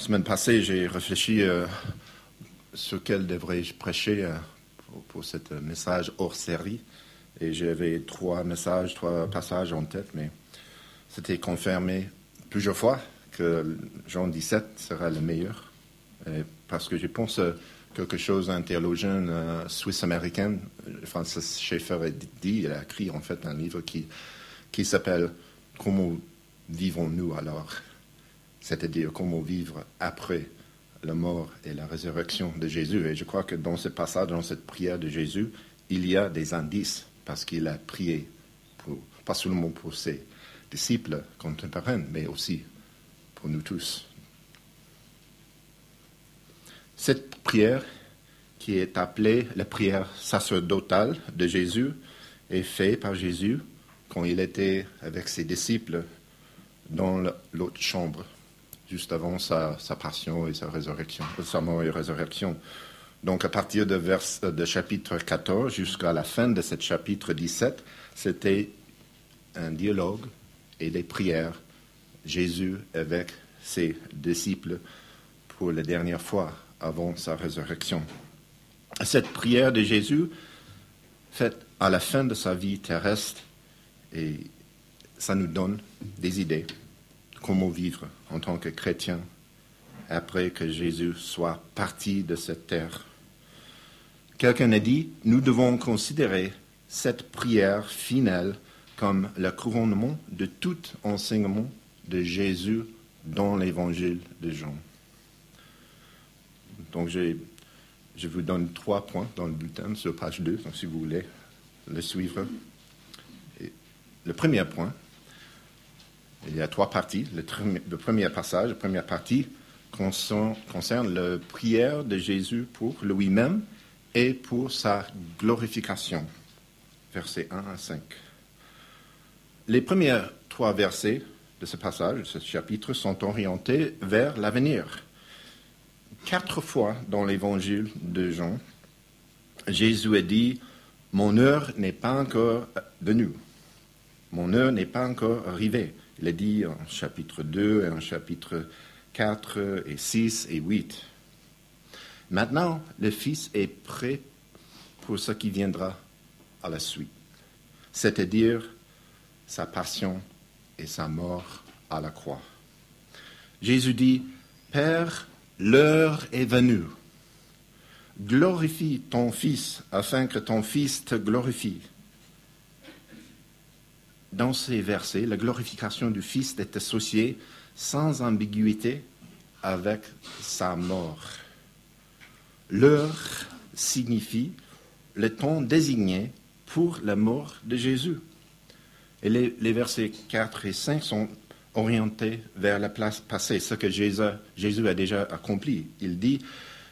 La semaine passée, j'ai réfléchi euh, sur quel devrais-je prêcher euh, pour, pour ce message hors série. Et j'avais trois messages, trois passages en tête, mais c'était confirmé plusieurs fois que Jean 17 sera le meilleur. Parce que je pense quelque chose d'un théologien euh, suisse-américain, Francis Schaeffer, a dit, il a écrit en fait un livre qui, qui s'appelle Comment vivons-nous alors? C'est-à-dire comment vivre après la mort et la résurrection de Jésus. Et je crois que dans ce passage, dans cette prière de Jésus, il y a des indices parce qu'il a prié, pas seulement pour ses disciples contemporains, mais aussi pour nous tous. Cette prière, qui est appelée la prière sacerdotale de Jésus, est faite par Jésus quand il était avec ses disciples dans l'autre chambre, juste avant sa, passion et sa résurrection, sa mort et résurrection. Donc, à partir de, vers, de chapitre 14 jusqu'à la fin de ce chapitre 17, c'était un dialogue et des prières, Jésus avec ses disciples pour la dernière fois avant sa résurrection. Cette prière de Jésus, faite à la fin de sa vie terrestre, et ça nous donne des idées comment vivre en tant que chrétien après que Jésus soit parti de cette terre? Quelqu'un a dit, nous devons considérer cette prière finale comme le couronnement de tout enseignement de Jésus dans l'évangile de Jean. Donc, je vous donne trois points dans le bulletin sur page 2, donc si vous voulez le suivre. le premier point, il y a trois parties. Le, premier passage, la première partie, concerne, concerne la prière de Jésus pour lui-même et pour sa glorification. Versets 1 à 5. Les premiers trois versets de ce passage, de ce chapitre, sont orientés vers l'avenir. Quatre fois dans l'évangile de Jean, Jésus a dit, Mon heure n'est pas encore venue. Mon heure n'est pas encore arrivée. Il a dit en chapitre 2 et en chapitre 4 et 6 et 8. Maintenant, le Fils est prêt pour ce qui viendra à la suite, c'est-à-dire sa passion et sa mort à la croix. Jésus dit, Père, l'heure est venue. Glorifie ton Fils afin que ton Fils te glorifie. Dans ces versets, la glorification du Fils est associée sans ambiguïté avec sa mort. L'heure signifie le temps désigné pour la mort de Jésus. Et les, versets 4 et 5 sont orientés vers la place passée, ce que Jésus, Jésus a déjà accompli. Il dit,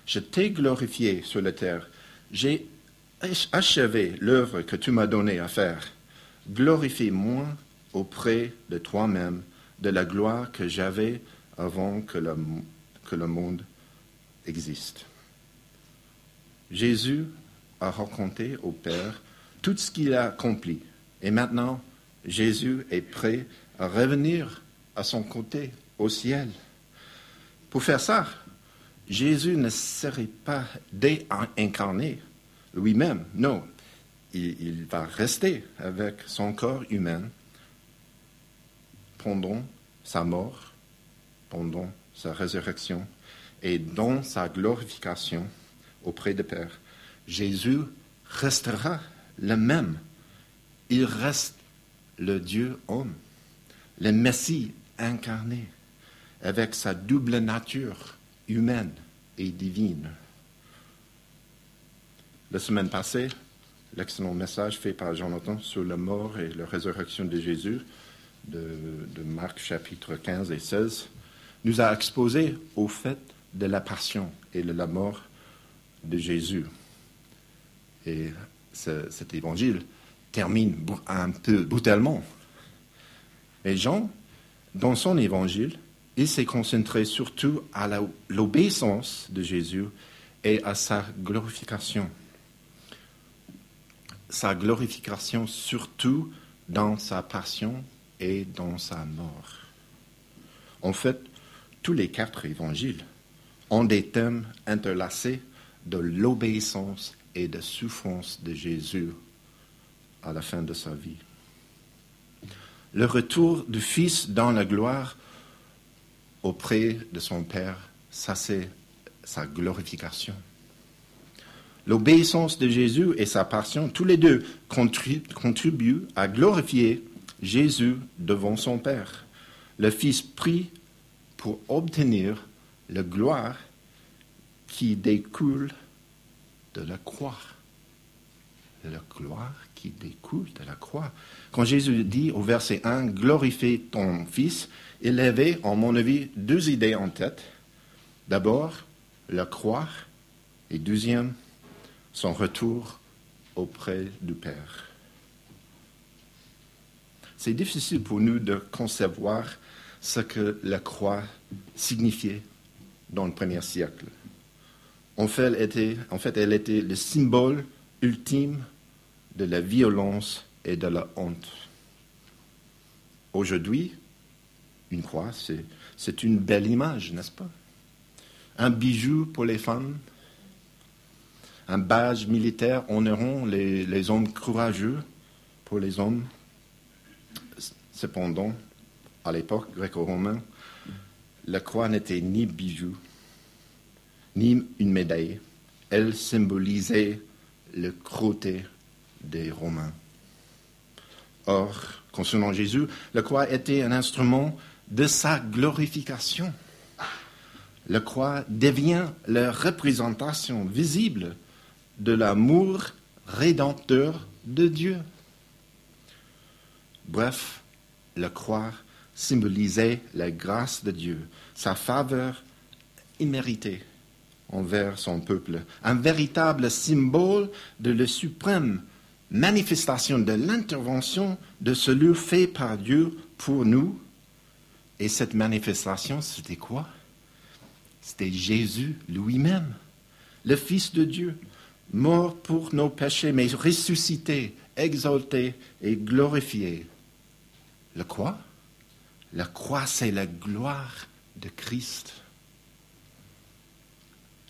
je t'ai glorifié sur la terre, j'ai achevé l'œuvre que tu m'as donnée à faire. Glorifie-moi auprès de toi-même de la gloire que j'avais avant que le, que le monde existe. Jésus a raconté au Père tout ce qu'il a accompli. Et maintenant, Jésus est prêt à revenir à son côté au ciel. Pour faire ça, Jésus ne serait pas déincarné lui-même. Non, il, va rester avec son corps humain pendant sa mort, pendant sa résurrection et dans sa glorification auprès de Père. Jésus restera le même. Il reste le Dieu homme, le Messie incarné, avec sa double nature humaine et divine. La semaine passée, l'excellent message fait par Jonathan sur la mort et la résurrection de Jésus, de, Marc chapitre 15 et 16, nous a exposé au fait de la passion et de la mort de Jésus. Et cet évangile termine un peu brutalement. Et Jean, dans son évangile, il s'est concentré surtout à l'obéissance de Jésus et à sa glorification. Sa glorification surtout dans sa passion et dans sa mort. En fait, tous les quatre évangiles ont des thèmes interlacés de l'obéissance et de souffrance de Jésus à la fin de sa vie. Le retour du Fils dans la gloire auprès de son Père, ça c'est sa glorification. L'obéissance de Jésus et sa passion, tous les deux contribuent à glorifier Jésus devant son Père. Le Fils prie pour obtenir la gloire qui découle de la croix. La gloire qui découle de la croix. Quand Jésus dit au verset 1, glorifie ton Fils, il avait, en mon avis, deux idées en tête. D'abord, la croix, et deuxième, son retour auprès du Père. C'est difficile pour nous de concevoir ce que la croix signifiait dans le premier siècle. En fait, elle était, le symbole ultime de la violence et de la honte. Aujourd'hui, une croix, c'est une belle image, n'est-ce pas? Un bijou pour les femmes, un badge militaire honorant les, les hommes courageux pour les hommes. Cependant, à l'époque gréco-romaine, la croix n'était ni bijou, ni une médaille. Elle symbolisait le cruauté des Romains. Or, concernant Jésus, la croix était un instrument de sa glorification. La croix devient la représentation visible de l'amour rédempteur de Dieu. Bref, la croix symbolisait la grâce de Dieu, sa faveur imméritée envers son peuple, un véritable symbole de la suprême manifestation de l'intervention de celui fait par Dieu pour nous. Et cette manifestation, c'était quoi? C'était Jésus lui-même, le Fils de Dieu, mort pour nos péchés, mais ressuscité, exalté et glorifié. Le quoi? La croix, c'est la gloire de Christ.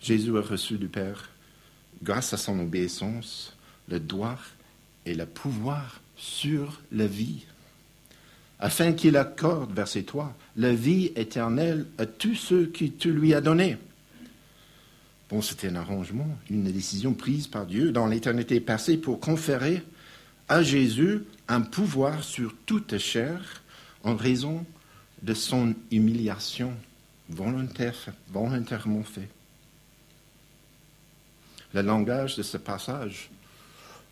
Jésus a reçu du Père, grâce à son obéissance, le droit et le pouvoir sur la vie, afin qu'il accorde, verset 3, la vie éternelle à tous ceux qui tu lui as donnés. Bon, c'était un arrangement, une décision prise par Dieu dans l'éternité passée pour conférer à Jésus un pouvoir sur toute chair en raison de son humiliation volontaire, volontairement faite. Le langage de ce passage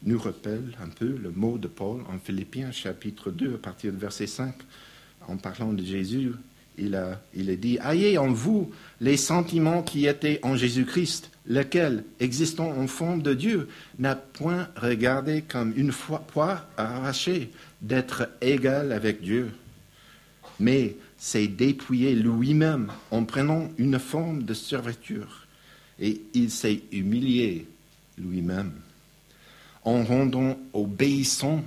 nous rappelle un peu le mot de Paul en Philippiens chapitre 2 à partir du verset 5 en parlant de Jésus il a, dit, ayez en vous les sentiments qui étaient en Jésus-Christ, lequel, existant en forme de Dieu, n'a point regardé comme une poire arrachée d'être égal avec Dieu, mais s'est dépouillé lui-même en prenant une forme de serviture, et il s'est humilié lui-même, en rendant obéissant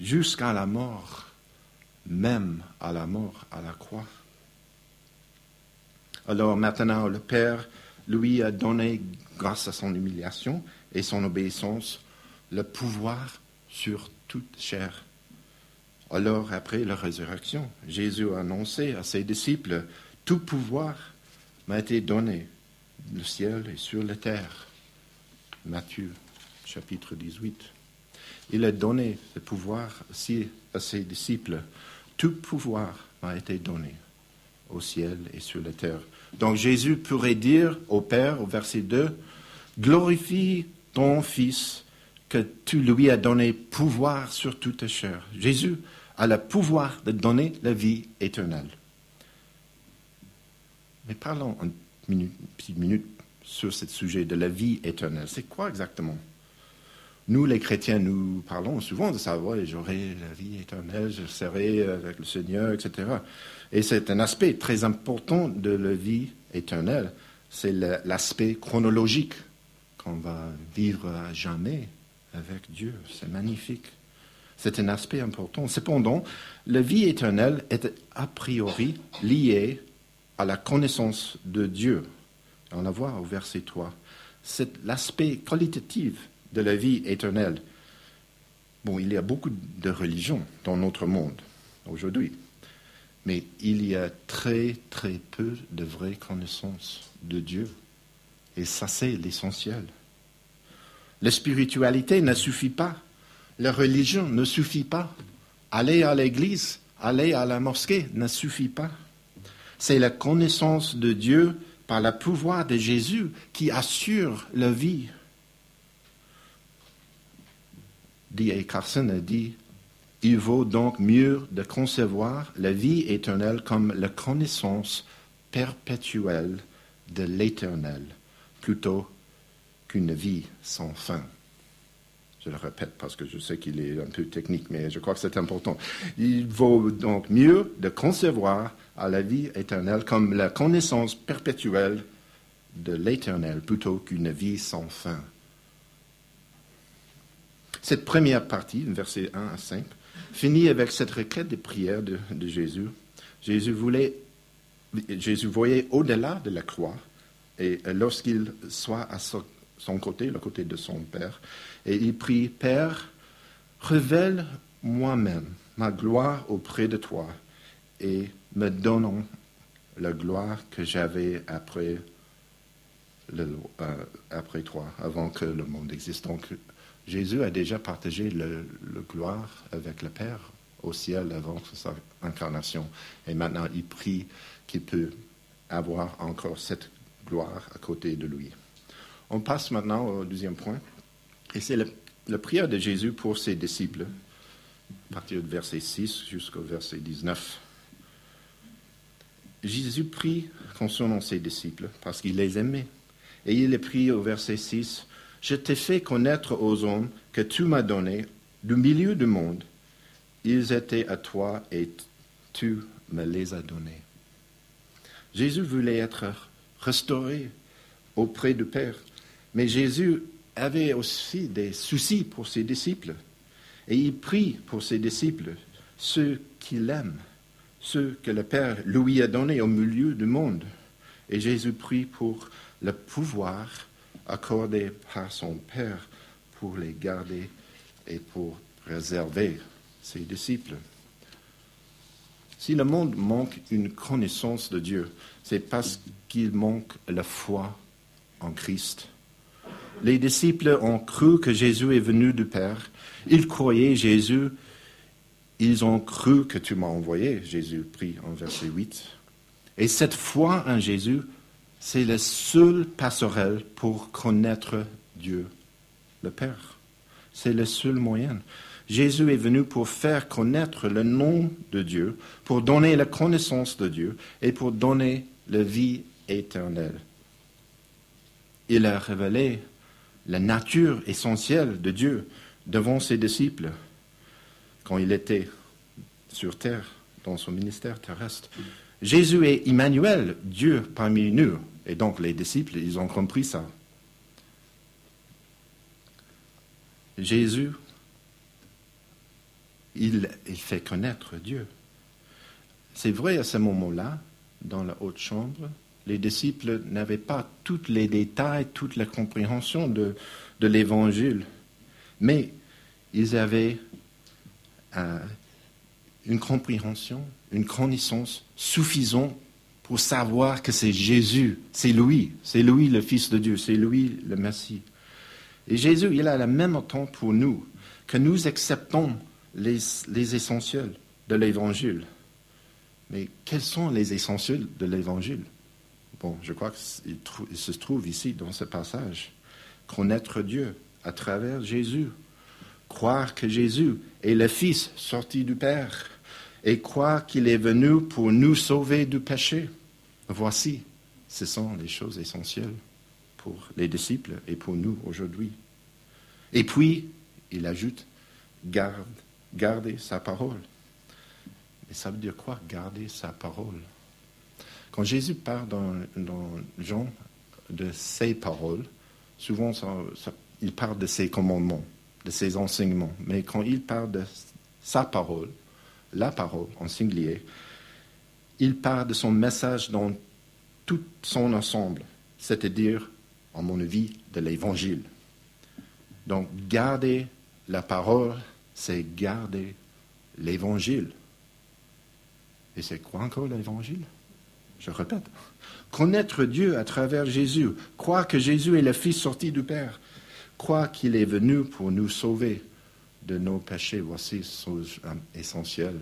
jusqu'à la mort même à la mort, à la croix. Alors maintenant, le Père lui a donné, grâce à son humiliation et son obéissance, le pouvoir sur toute chair. Alors, après la résurrection, Jésus a annoncé à ses disciples, Tout pouvoir m'a été donné, le ciel et sur la terre. Matthieu, chapitre 18. Il a donné ce pouvoir aussi à ses disciples tout pouvoir m'a été donné au ciel et sur la terre. Donc Jésus pourrait dire au Père, au verset 2, glorifie ton Fils que tu lui as donné pouvoir sur toute chair. Jésus a le pouvoir de donner la vie éternelle. Mais parlons une petite minute sur ce sujet de la vie éternelle. C'est quoi exactement nous, les chrétiens, nous parlons souvent de ça. j'aurai la vie éternelle, je serai avec le Seigneur, etc. Et c'est un aspect très important de la vie éternelle. C'est l'aspect chronologique qu'on va vivre à jamais avec Dieu. C'est magnifique. C'est un aspect important. Cependant, la vie éternelle est a priori liée à la connaissance de Dieu. On la voit au verset 3. C'est l'aspect qualitatif de la vie éternelle. Bon, il y a beaucoup de religions dans notre monde aujourd'hui, mais il y a très très peu de vraies connaissances de Dieu. Et ça, c'est l'essentiel. La spiritualité ne suffit pas. La religion ne suffit pas. Aller à l'église, aller à la mosquée ne suffit pas. C'est la connaissance de Dieu par le pouvoir de Jésus qui assure la vie. D.A. Carson a dit Il vaut donc mieux de concevoir la vie éternelle comme la connaissance perpétuelle de l'éternel plutôt qu'une vie sans fin. Je le répète parce que je sais qu'il est un peu technique, mais je crois que c'est important. Il vaut donc mieux de concevoir la vie éternelle comme la connaissance perpétuelle de l'éternel plutôt qu'une vie sans fin. Cette première partie, versets 1 à 5, finit avec cette requête de prière de, Jésus. Jésus voulait, Jésus voyait au-delà de la croix, et lorsqu'il soit à son côté, le côté de son Père, et il prie, Père, révèle moi-même ma gloire auprès de toi et me donnons la gloire que j'avais après, euh, après toi, avant que le monde existe. Jésus a déjà partagé le, gloire avec le Père au ciel avant sa incarnation. Et maintenant, il prie qu'il peut avoir encore cette gloire à côté de lui. On passe maintenant au deuxième point. Et c'est la prière de Jésus pour ses disciples, à partir du verset 6 jusqu'au verset 19. Jésus prie concernant ses disciples parce qu'il les aimait. Et il est prie au verset 6, Je t'ai fait connaître aux hommes que tu m'as donné du milieu du monde. Ils étaient à toi et tu me les as donnés. Jésus voulait être restauré auprès du Père. Mais Jésus avait aussi des soucis pour ses disciples. Et il prie pour ses disciples, ceux qu'il aime, ceux que le Père lui a donnés au milieu du monde. Et Jésus prie pour le pouvoir accordé par son Père pour les garder et pour préserver ses disciples. Si le monde manque une connaissance de Dieu, c'est parce qu'il manque la foi en Christ les disciples ont cru que Jésus est venu du Père. Ils croyaient Jésus. Ils ont cru que tu m'as envoyé, Jésus prie en verset 8. Et cette foi en Jésus, c'est la seule passerelle pour connaître Dieu, le Père. C'est le seul moyen. Jésus est venu pour faire connaître le nom de Dieu, pour donner la connaissance de Dieu et pour donner la vie éternelle. Il a révélé la nature essentielle de Dieu devant ses disciples quand il était sur terre, dans son ministère terrestre. Jésus est Emmanuel, Dieu parmi nous. Et donc les disciples, ils ont compris ça. Jésus, il, fait connaître Dieu. C'est vrai à ce moment-là, dans la haute chambre, les disciples n'avaient pas tous les détails, toute la compréhension de, l'Évangile, mais ils avaient euh, une compréhension, une connaissance suffisante pour savoir que c'est Jésus, c'est lui, c'est lui le Fils de Dieu, c'est lui le Messie. Et Jésus, il a le même temps pour nous, que nous acceptons les, les essentiels de l'Évangile. Mais quels sont les essentiels de l'Évangile? Bon, je crois qu'il se trouve ici dans ce passage. Connaître Dieu à travers Jésus. Croire que Jésus est le Fils sorti du Père et croire qu'il est venu pour nous sauver du péché. Voici, ce sont les choses essentielles pour les disciples et pour nous aujourd'hui. Et puis, il ajoute, garde, garder sa parole. Mais ça veut dire quoi, garder sa parole? Quand Jésus parle dans, Jean de ses paroles, souvent il parle de ses commandements, de ses enseignements. Mais quand il parle de sa parole, la parole en singulier, il parle de son message dans tout son ensemble, c'est-à-dire, en mon avis, de l'Évangile. Donc, garder la parole, c'est garder l'Évangile. Et c'est quoi encore l'Évangile? Je répète. Connaître Dieu à travers Jésus, croire que Jésus est le Fils sorti du Père, croire qu'il est venu pour nous sauver de nos péchés. Voici chose essentielle.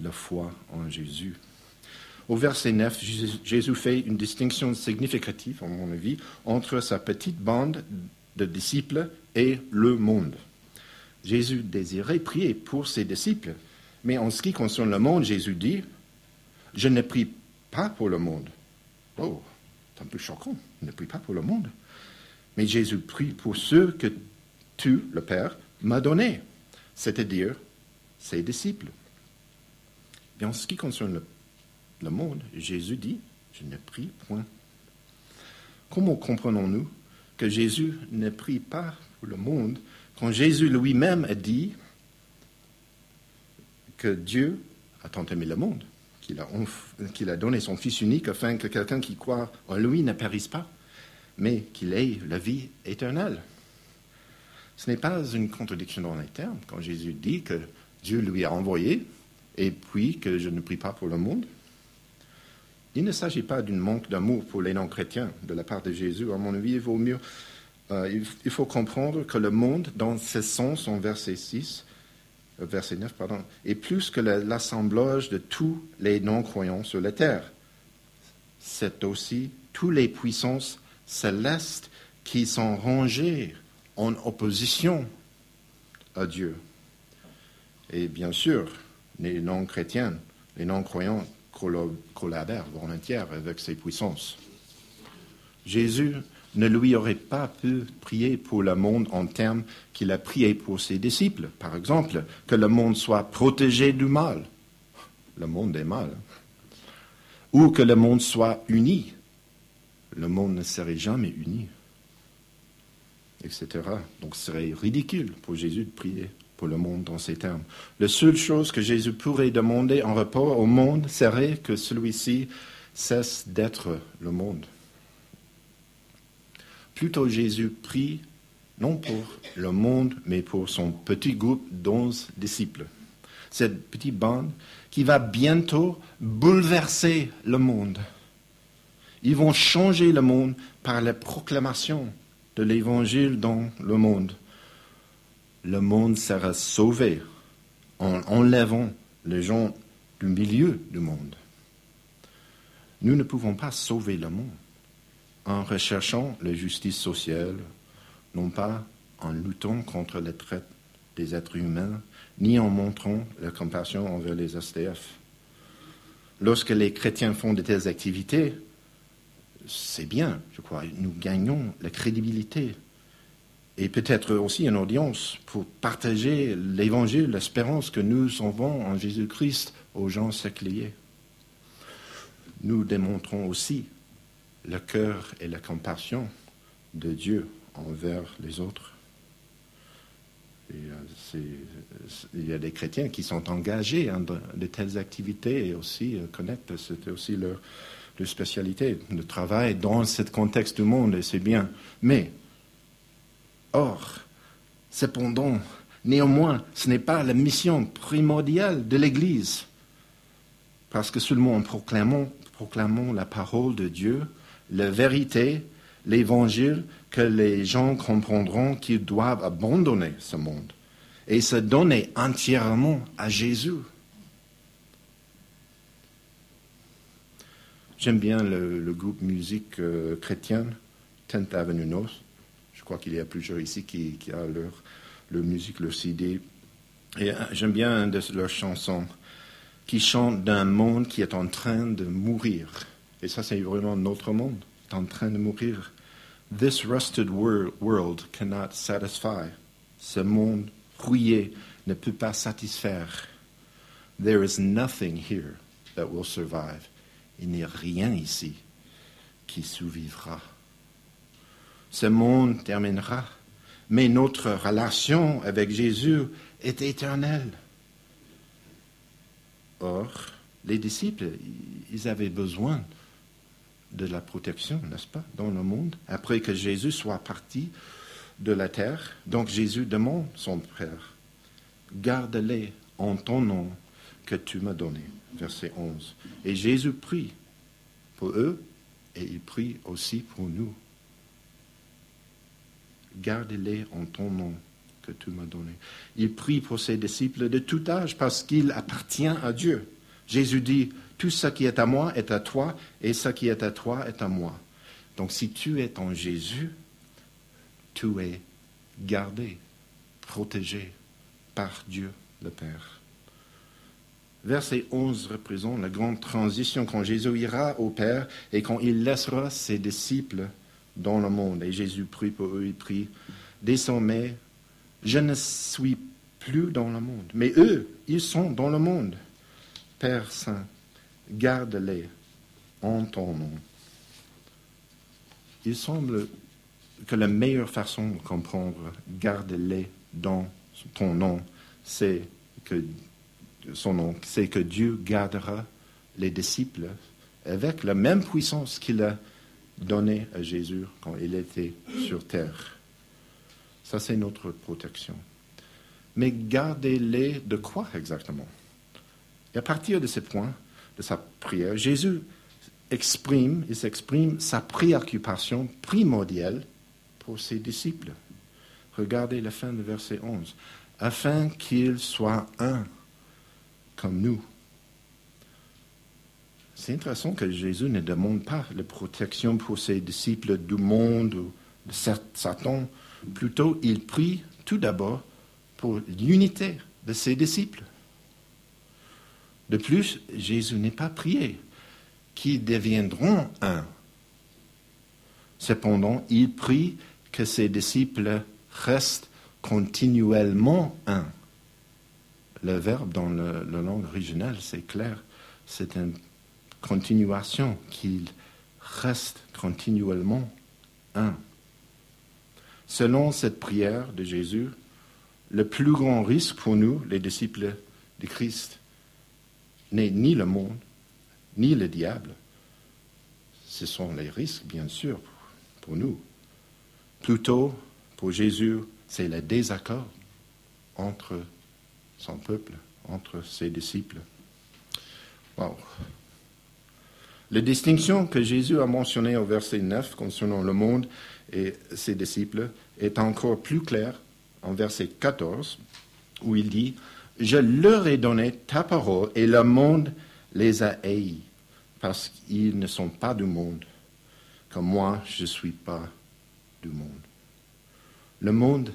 La foi en Jésus. Au verset 9, Jésus fait une distinction significative, à mon avis, entre sa petite bande de disciples et le monde. Jésus désirait prier pour ses disciples, mais en ce qui concerne le monde, Jésus dit, je ne prie pas pour le monde. Oh, c'est un peu choquant, je ne prie pas pour le monde. Mais Jésus prie pour ceux que tu, le Père, m'as donnés, c'est-à-dire ses disciples. En ce qui concerne le, monde, Jésus dit, je ne prie point. Comment comprenons-nous que Jésus ne prie pas pour le monde quand Jésus lui-même a dit que Dieu a tant aimé le monde qu'il a, a donné son Fils unique afin que quelqu'un qui croit en lui ne périsse pas, mais qu'il ait la vie éternelle? Ce n'est pas une contradiction dans les termes quand Jésus dit que Dieu lui a envoyé et puis que je ne prie pas pour le monde. Il ne s'agit pas d'un manque d'amour pour les non-chrétiens de la part de Jésus. À mon avis, il vaut mieux. Euh, faut comprendre que le monde, dans ce sens, en verset 6, euh, verset 9, pardon, est plus que l'assemblage de tous les non-croyants sur la terre. C'est aussi toutes les puissances célestes qui sont rangées en opposition à Dieu. Et bien sûr, les non-chrétiens, les non-croyants collabore volontaire avec ses puissances. Jésus ne lui aurait pas pu prier pour le monde en termes qu'il a prié pour ses disciples. Par exemple, que le monde soit protégé du mal. Le monde est mal. Ou que le monde soit uni. Le monde ne serait jamais uni. Etc. Donc ce serait ridicule pour Jésus de prier pour le monde dans ces termes. La seule chose que Jésus pourrait demander en rapport au monde serait que celui-ci cesse d'être le monde. Plutôt Jésus prie non pour le monde, mais pour son petit groupe d'onze disciples. Cette petite bande qui va bientôt bouleverser le monde. Ils vont changer le monde par la proclamation l'Évangile dans le monde le monde sera sauvé en enlevant les gens du milieu du monde. Nous ne pouvons pas sauver le monde en recherchant la justice sociale, non pas en luttant contre la traite des êtres humains, ni en montrant la compassion envers les STF. Lorsque les chrétiens font de telles activités, c'est bien, je crois, nous gagnons la crédibilité et peut-être aussi une audience pour partager l'évangile, l'espérance que nous avons en Jésus-Christ aux gens séculiers. Nous démontrons aussi le cœur et la compassion de Dieu envers les autres. Euh, il y a des chrétiens qui sont engagés dans de telles activités et aussi euh, connectent, c'était aussi leur, leur spécialité, de travail dans ce contexte du monde, et c'est bien. Mais Or, cependant, néanmoins, ce n'est pas la mission primordiale de l'Église, parce que seulement en proclamant, proclamant la parole de Dieu, la vérité, l'Évangile, que les gens comprendront qu'ils doivent abandonner ce monde et se donner entièrement à Jésus. J'aime bien le, groupe musique euh, chrétienne, Tenth Avenue North crois qu'il y a plusieurs ici qui, qui a leur, leur musique, leur CD. Et euh, j'aime bien une de leurs chansons qui chante d'un monde qui est en train de mourir. Et ça, c'est vraiment notre monde, en train de mourir. This rusted world cannot satisfy. Ce monde rouillé ne peut pas satisfaire. There is nothing here that will survive. Il n'y a rien ici qui survivra ce monde terminera, mais notre relation avec Jésus est éternelle. Or, les disciples, ils avaient besoin de la protection, n'est-ce pas, dans le monde, après que Jésus soit parti de la terre. Donc Jésus demande son Père, garde-les en ton nom que tu m'as donné. Verset 11. Et Jésus prie pour eux et il prie aussi pour nous. Garde-les en ton nom que tu m'as donné. Il prie pour ses disciples de tout âge parce qu'il appartient à Dieu. Jésus dit, tout ce qui est à moi est à toi et ce qui est à toi est à moi. Donc si tu es en Jésus, tu es gardé, protégé par Dieu le Père. Verset 11 représente la grande transition quand Jésus ira au Père et quand il laissera ses disciples dans le monde. Et Jésus prie pour eux, il prie, désormais, je ne suis plus dans le monde, mais eux, ils sont dans le monde. Père Saint, garde-les en ton nom. Il semble que la meilleure façon de comprendre garde-les dans ton nom, c'est que son nom, c'est que Dieu gardera les disciples avec la même puissance qu'il a donnée à Jésus quand il était sur terre. Ça, c'est notre protection. Mais gardez-les de quoi exactement? Et à partir de ce point, de sa prière, Jésus exprime, il s'exprime sa préoccupation primordiale pour ses disciples. Regardez la fin du verset 11. Afin qu'ils soient un comme nous. C'est intéressant que Jésus ne demande pas la protection pour ses disciples du monde ou de Satan Plutôt, il prie tout d'abord pour l'unité de ses disciples. De plus, Jésus n'est pas prié qu'ils deviendront un. Cependant, il prie que ses disciples restent continuellement un. Le verbe dans la langue originale, c'est clair, c'est une continuation, qu'ils restent continuellement un. Selon cette prière de Jésus, le plus grand risque pour nous, les disciples de Christ, n'est ni le monde, ni le diable. Ce sont les risques, bien sûr, pour nous. Plutôt, pour Jésus, c'est le désaccord entre son peuple, entre ses disciples. Wow. La distinction que Jésus a mentionnée au verset 9 concernant le monde et ses disciples est encore plus clair en verset 14, où il dit, Je leur ai donné ta parole et le monde les a haïs, parce qu'ils ne sont pas du monde, comme moi je ne suis pas du monde. Le monde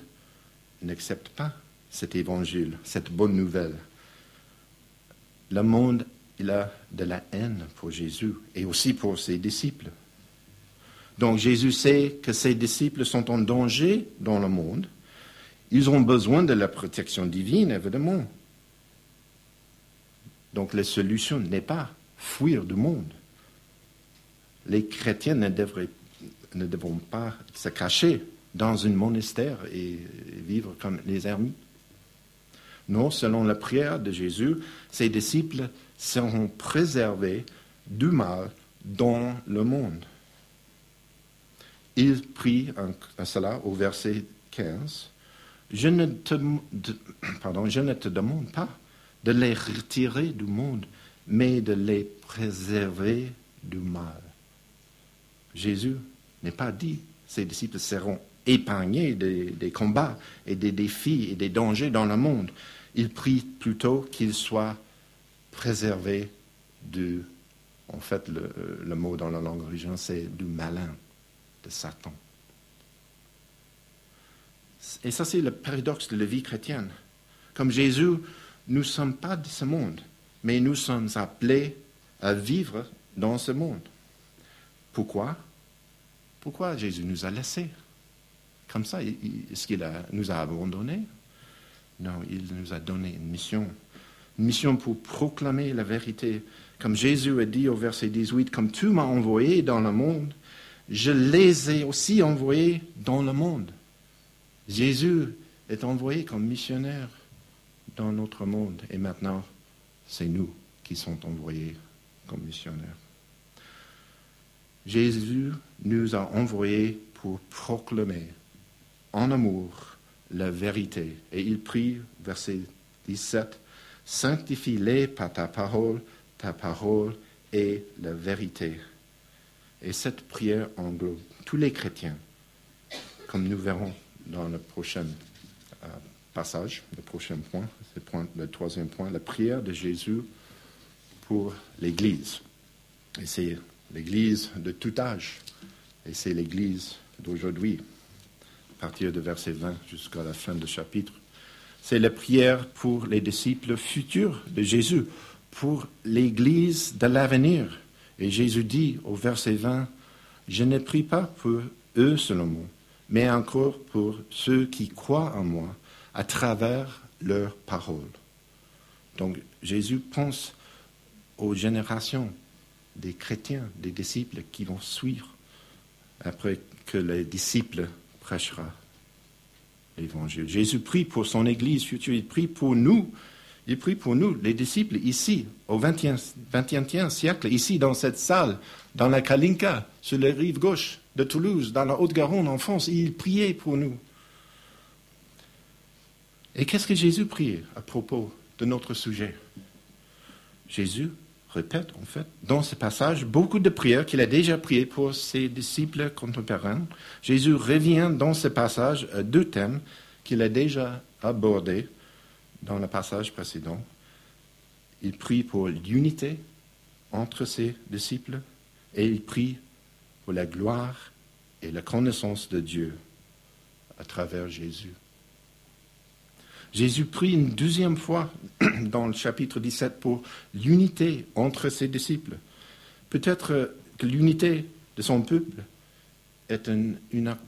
n'accepte pas cet évangile, cette bonne nouvelle. Le monde, il a de la haine pour Jésus et aussi pour ses disciples. Donc Jésus sait que ses disciples sont en danger dans le monde. Ils ont besoin de la protection divine, évidemment. Donc la solution n'est pas fuir du monde. Les chrétiens ne, devraient, devront pas se cacher dans un monastère et vivre comme les ermites. Non, selon la prière de Jésus, ses disciples seront préservés du mal dans le monde. Il prie à cela au verset 15. Je ne, te, demande pas de les retirer du monde, mais de les préserver du mal. Jésus n'est pas dit ses disciples seront épargnés des, combats et des défis et des dangers dans le monde. Il prie plutôt qu'ils soient préservés du, en fait, le, le mot dans la langue originale, c'est du malin de Satan. Et ça, c'est le paradoxe de la vie chrétienne. Comme Jésus, nous ne sommes pas de ce monde, mais nous sommes appelés à vivre dans ce monde. Pourquoi? Pourquoi Jésus nous a laissés? Comme ça, est-ce qu'il nous a abandonnés? Non, il nous a donné une mission. Une mission pour proclamer la vérité. Comme Jésus a dit au verset 18, comme tu m'as envoyé dans le monde, je les ai aussi envoyés dans le monde. Jésus est envoyé comme missionnaire dans notre monde et maintenant, c'est nous qui sont envoyés comme missionnaires. Jésus nous a envoyés pour proclamer en amour la vérité. Et il prie, verset 17, Sanctifie-les par ta parole, ta parole est la vérité. Et cette prière englobe tous les chrétiens, comme nous verrons dans le prochain euh, passage, le prochain point, point, le troisième point, la prière de Jésus pour l'Église. Et c'est l'Église de tout âge, et c'est l'Église d'aujourd'hui, à partir de verset 20 jusqu'à la fin du chapitre. C'est la prière pour les disciples futurs de Jésus, pour l'Église de l'avenir. Et Jésus dit au verset 20, Je ne prie pas pour eux seulement, mais encore pour ceux qui croient en moi à travers leurs paroles. Donc Jésus pense aux générations des chrétiens, des disciples qui vont suivre après que les disciples prêchera l'évangile. Jésus prie pour son Église future, il prie pour nous il prie pour nous, les disciples, ici, au XXe siècle, ici, dans cette salle, dans la Kalinka, sur les rives gauche de Toulouse, dans la Haute-Garonne, en France. Il priait pour nous. Et qu'est-ce que Jésus priait à propos de notre sujet? Jésus répète, en fait, dans ce passage, beaucoup de prières qu'il a déjà priées pour ses disciples contemporains. Jésus revient dans ce passage à deux thèmes qu'il a déjà abordés dans le passage précédent. Il prie pour l'unité entre ses disciples et il prie pour la gloire et la connaissance de Dieu à travers Jésus. Jésus prie une deuxième fois dans le chapitre 17 pour l'unité entre ses disciples. Peut-être que l'unité de son peuple est une,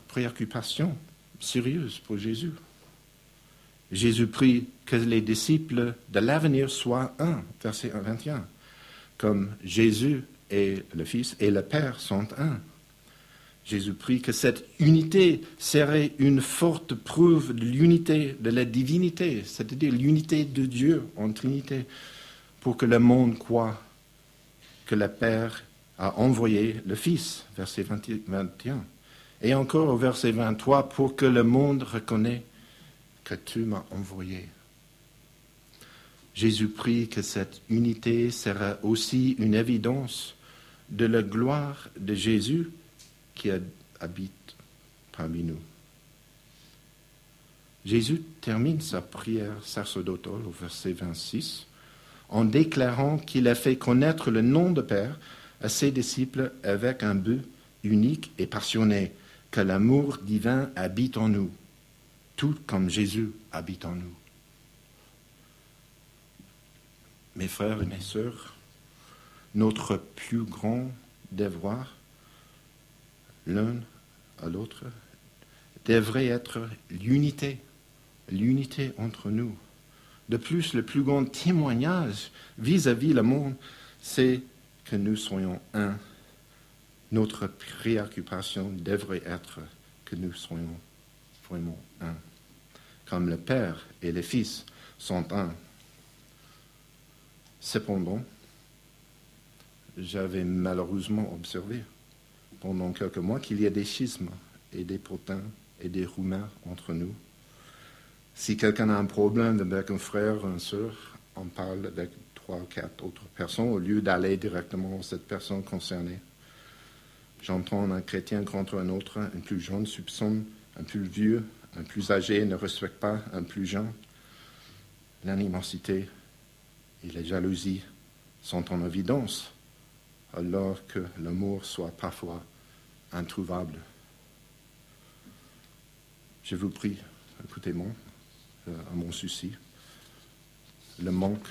préoccupation sérieuse pour Jésus. Jésus prie que les disciples de l'avenir soient un, verset 21, comme Jésus et le Fils et le Père sont un. Jésus prie que cette unité serait une forte preuve de l'unité de la divinité, c'est-à-dire l'unité de Dieu en Trinité, pour que le monde croit que le Père a envoyé le Fils, verset 21. Et encore au verset 23, pour que le monde reconnaisse que tu m'as envoyé. Jésus prie que cette unité sera aussi une évidence de la gloire de Jésus qui habite parmi nous. Jésus termine sa prière sacerdotale au verset 26 en déclarant qu'il a fait connaître le nom de Père à ses disciples avec un but unique et passionné, que l'amour divin habite en nous tout comme Jésus habite en nous. Mes frères et mes sœurs, notre plus grand devoir, l'un à l'autre, devrait être l'unité, l'unité entre nous. De plus, le plus grand témoignage vis-à-vis le monde, c'est que nous soyons un. Notre préoccupation devrait être que nous soyons vraiment un comme le Père et le Fils sont un. Cependant, j'avais malheureusement observé pendant quelques mois qu'il y a des schismes et des potins et des rumeurs entre nous. Si quelqu'un a un problème avec un frère une sœur, on parle avec trois ou quatre autres personnes au lieu d'aller directement à cette personne concernée. J'entends un chrétien contre un autre, un plus jeune soupçonne un plus vieux un plus âgé ne respecte pas un plus jeune. L'animosité et la jalousie sont en évidence, alors que l'amour soit parfois introuvable. Je vous prie, écoutez-moi, euh, à mon souci, le manque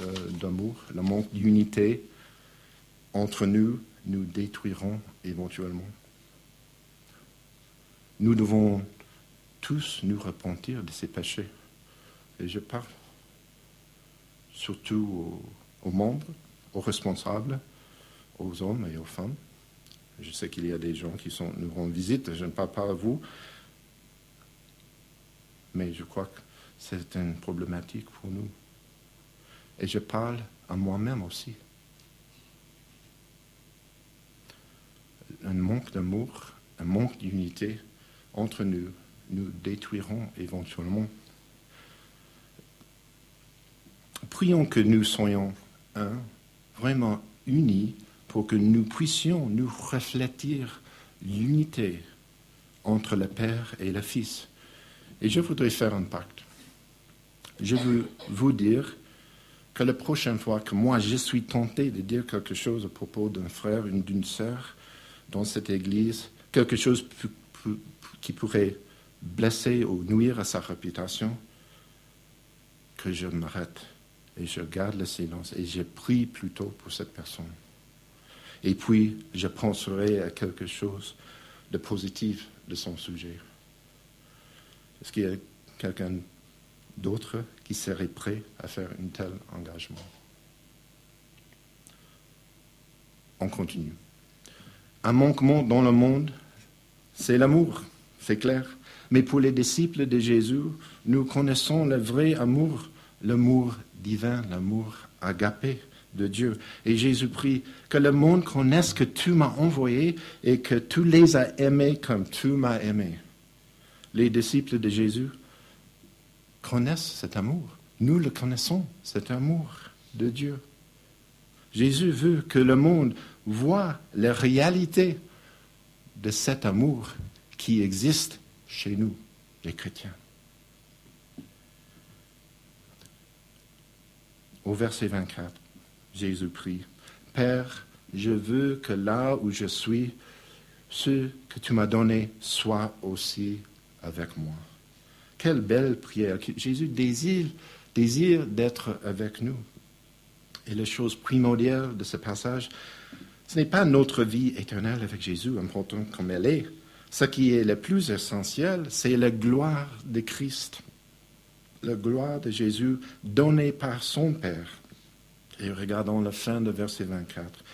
euh, d'amour, le manque d'unité entre nous nous détruiront éventuellement. Nous devons tous nous repentir de ces péchés. Et je parle surtout aux, membres, aux responsables, aux hommes et aux femmes. Je sais qu'il y a des gens qui nous rendent visite, je ne parle pas à vous, mais je crois que c'est une problématique pour nous. Et je parle à moi-même aussi. Un manque d'amour, un manque d'unité entre nous nous détruirons éventuellement. Prions que nous soyons un, vraiment unis, pour que nous puissions nous refléter l'unité entre le Père et le Fils. Et je voudrais faire un pacte. Je veux vous dire que la prochaine fois que moi je suis tenté de dire quelque chose à propos d'un frère ou d'une sœur dans cette église, quelque chose qui pourrait blesser ou nuire à sa réputation, que je m'arrête et je garde le silence et je prie plutôt pour cette personne. Et puis, je penserai à quelque chose de positif de son sujet. Est-ce qu'il y a quelqu'un d'autre qui serait prêt à faire un tel engagement? On continue. Un manquement dans le monde, c'est l'amour, c'est clair. Mais pour les disciples de Jésus, nous connaissons le vrai amour, l'amour divin, l'amour agapé de Dieu. Et Jésus prie que le monde connaisse que tu m'as envoyé et que tu les as aimés comme tu m'as aimé. Les disciples de Jésus connaissent cet amour. Nous le connaissons, cet amour de Dieu. Jésus veut que le monde voit la réalité de cet amour qui existe chez nous, les chrétiens. Au verset 24, Jésus prie, Père, je veux que là où je suis, ce que tu m'as donné soit aussi avec moi. Quelle belle prière. Jésus désire, désire d'être avec nous. Et la chose primordiale de ce passage, ce n'est pas notre vie éternelle avec Jésus, importante comme elle est, ce qui est le plus essentiel, c'est la gloire de Christ, la gloire de Jésus donnée par son Père. Et regardons la fin de verset 24.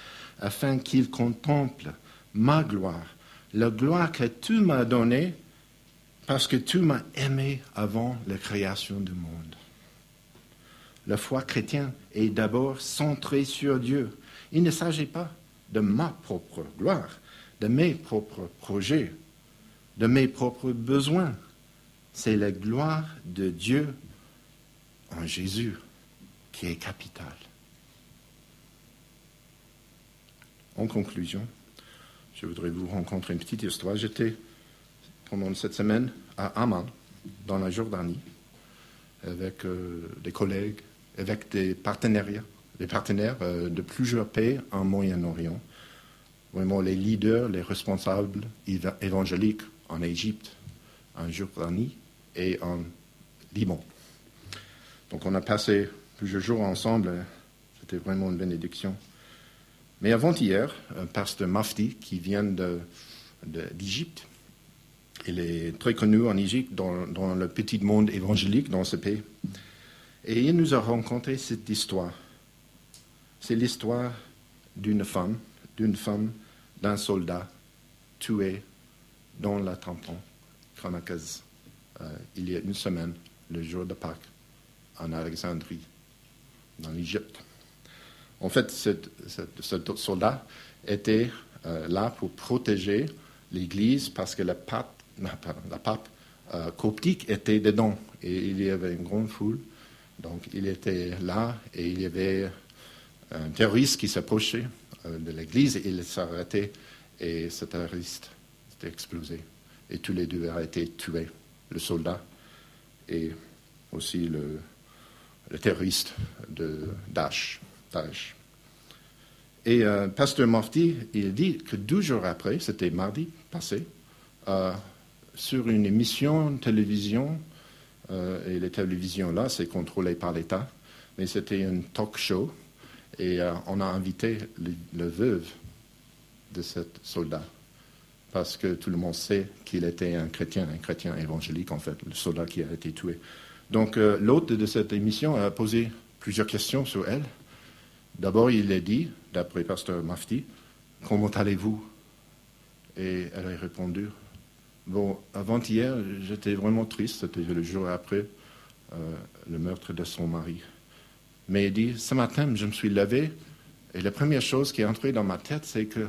Afin qu'il contemple ma gloire, la gloire que tu m'as donnée parce que tu m'as aimé avant la création du monde. La foi chrétienne est d'abord centrée sur Dieu. Il ne s'agit pas de ma propre gloire, de mes propres projets, de mes propres besoins. C'est la gloire de Dieu en Jésus qui est capitale. En conclusion, je voudrais vous rencontrer une petite histoire. J'étais pendant cette semaine à Amman, dans la Jordanie, avec euh, des collègues, avec des partenariats, des partenaires euh, de plusieurs pays en Moyen-Orient. Vraiment les leaders, les responsables évangéliques en Égypte, en Jordanie et en Liban. Donc on a passé plusieurs jours ensemble, c'était vraiment une bénédiction. Mais avant-hier, un pasteur Mafti qui vient d'Égypte, il est très connu en Égypte, dans, dans, le petit monde évangélique dans ce pays. Et il nous a raconté cette histoire. C'est l'histoire d'une femme, d'une femme, d'un soldat tué dans la tampon Chronacas euh, il y a une semaine, le jour de Pâques, en Alexandrie, dans l'Égypte. En fait, ce soldat était euh, là pour protéger l'Église parce que la pape, euh, coptique était dedans et il y avait une grande foule. Donc il était là et il y avait un terroriste qui s'approchait de l'Église et il s'arrêtait et ce terroriste s'était explosé. Et tous les deux ont été tués, le soldat et aussi le, terroriste de Daesh. Et euh, Pasteur Mofti, il dit que deux jours après, c'était mardi passé, euh, sur une émission de télévision, euh, et les télévisions là, c'est contrôlé par l'État, mais c'était un talk show, et on a invité le veuve de ce soldat. Parce que tout le monde sait qu'il était un chrétien, un chrétien évangélique, en fait, le soldat qui a été tué. Donc, l'hôte de cette émission a posé plusieurs questions sur elle. D'abord, il a dit, d'après Pasteur Mafti, Comment allez-vous? Et elle a répondu Bon, avant-hier, j'étais vraiment triste, c'était le jour après euh, le meurtre de son mari. Mais il dit, ce matin, je me suis levé et la première chose qui est entrée dans ma tête, c'est que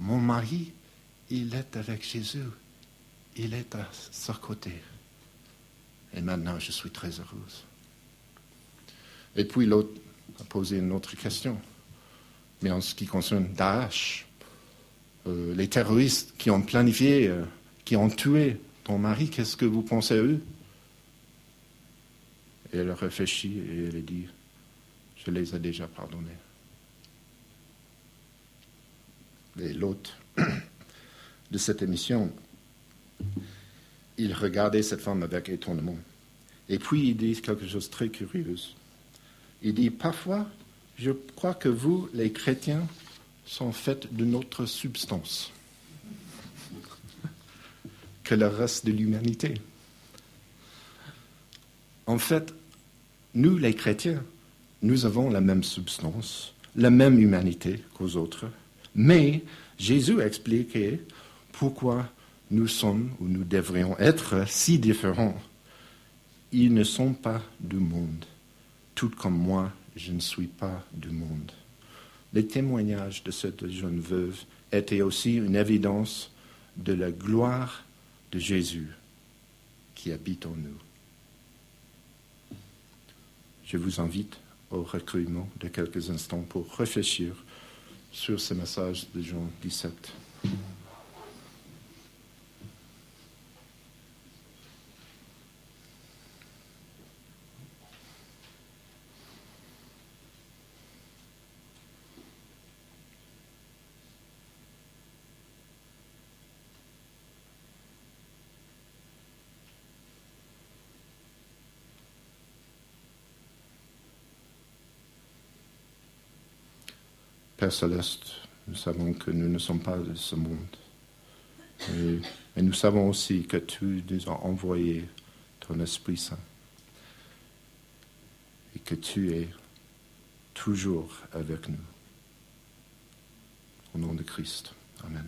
mon mari, il est avec Jésus. Il est à son côté. Et maintenant, je suis très heureuse. Et puis l'autre posé une autre question. Mais en ce qui concerne Daesh, euh, les terroristes qui ont planifié, euh, qui ont tué ton mari, qu'est-ce que vous pensez à eux? Et elle a réfléchi et elle dit, je les ai déjà pardonnés. Et l'autre de cette émission, il regardait cette femme avec étonnement. Et puis il dit quelque chose de très curieux. Il dit, parfois, je crois que vous, les chrétiens, sont faits d'une autre substance que le reste de l'humanité. En fait, nous, les chrétiens, nous avons la même substance, la même humanité qu'aux autres, mais Jésus a expliqué pourquoi nous sommes ou nous devrions être si différents. Ils ne sont pas du monde, tout comme moi, je ne suis pas du monde. Les témoignages de cette jeune veuve étaient aussi une évidence de la gloire de Jésus qui habite en nous. Je vous invite au recueillement de quelques instants pour réfléchir sur ce message de Jean 17. Père céleste, nous savons que nous ne sommes pas de ce monde. Et, nous savons aussi que tu nous as envoyé ton Esprit Saint. Et que tu es toujours avec nous. Au nom de Christ. Amen.